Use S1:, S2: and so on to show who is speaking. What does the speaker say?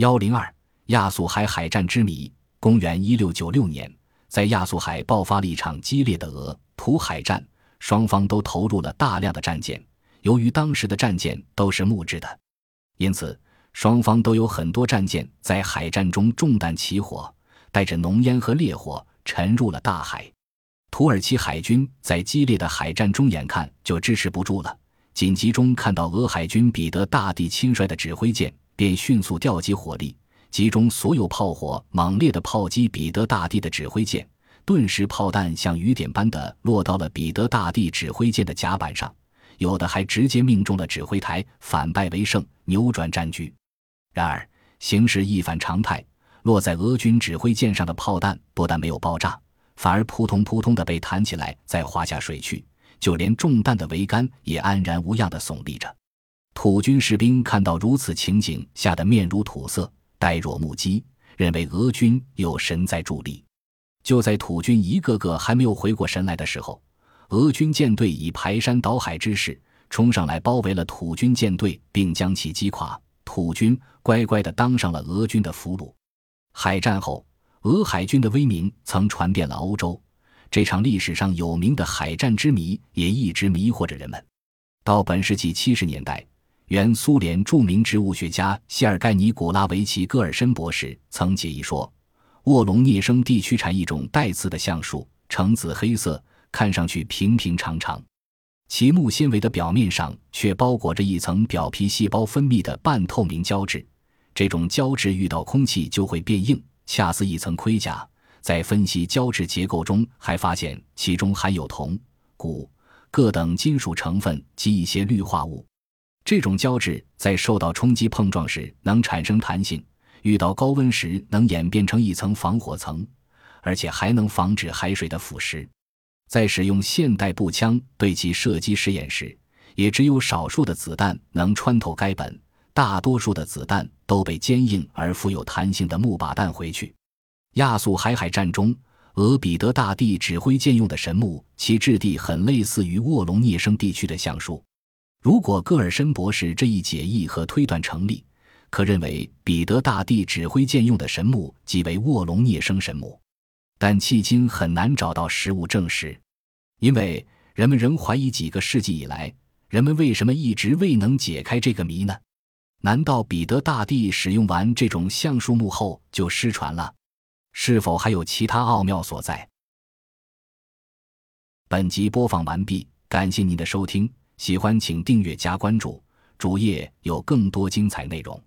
S1: 幺零二亚速海海战之谜。公元一六九六年，在亚速海爆发了一场激烈的俄土海战，双方都投入了大量的战舰。由于当时的战舰都是木质的，因此双方都有很多战舰在海战中中弹起火，带着浓烟和烈火沉入了大海。土耳其海军在激烈的海战中，眼看就支持不住了，紧急中看到俄海军彼得大帝亲率的指挥舰，便迅速调集火力。集中所有炮火，猛烈的炮击彼得大帝的指挥舰，顿时炮弹像雨点般的落到了彼得大帝指挥舰的甲板上，有的还直接命中了指挥台，反败为胜，扭转战局。然而形势一反常态，落在俄军指挥舰上的炮弹不但没有爆炸，反而扑通扑通的被弹起来，再滑下水去，就连中弹的桅杆也安然无恙的耸立着。土军士兵看到如此情景，吓得面如土色。呆若木鸡，认为俄军有神在助力。就在土军一个个还没有回过神来的时候，俄军舰队以排山倒海之势冲上来，包围了土军舰队，并将其击垮。土军乖乖地当上了俄军的俘虏。海战后，俄海军的威名曾传遍了欧洲。这场历史上有名的海战之谜也一直迷惑着人们。到本世纪七十年代。原苏联著名植物学家谢尔盖尼古拉维奇戈尔申博士曾解译说，沃隆涅生地区产一种带刺的橡树，呈紫黑色，看上去平平常常，其木纤维的表面上却包裹着一层表皮细胞分泌的半透明胶质。这种胶质遇到空气就会变硬，恰似一层盔甲。在分析胶质结构中，还发现其中含有铜、钴、铬等金属成分及一些氯化物。这种胶质在受到冲击碰撞时能产生弹性，遇到高温时能演变成一层防火层，而且还能防止海水的腐蚀。在使用现代步枪对其射击试验时，也只有少数的子弹能穿透该本，大多数的子弹都被坚硬而富有弹性的木靶弹回去。亚速海海战中，俄彼得大帝指挥舰用的神木，其质地很类似于卧龙涅生地区的橡树。如果戈尔申博士这一解译和推断成立，可认为彼得大帝指挥舰用的神木即为卧龙涅生神木，但迄今很难找到实物证实，因为人们仍怀疑几个世纪以来，人们为什么一直未能解开这个谜呢？难道彼得大帝使用完这种橡树木后就失传了？是否还有其他奥妙所在？本集播放完毕，感谢您的收听。喜欢请订阅加关注，主页有更多精彩内容。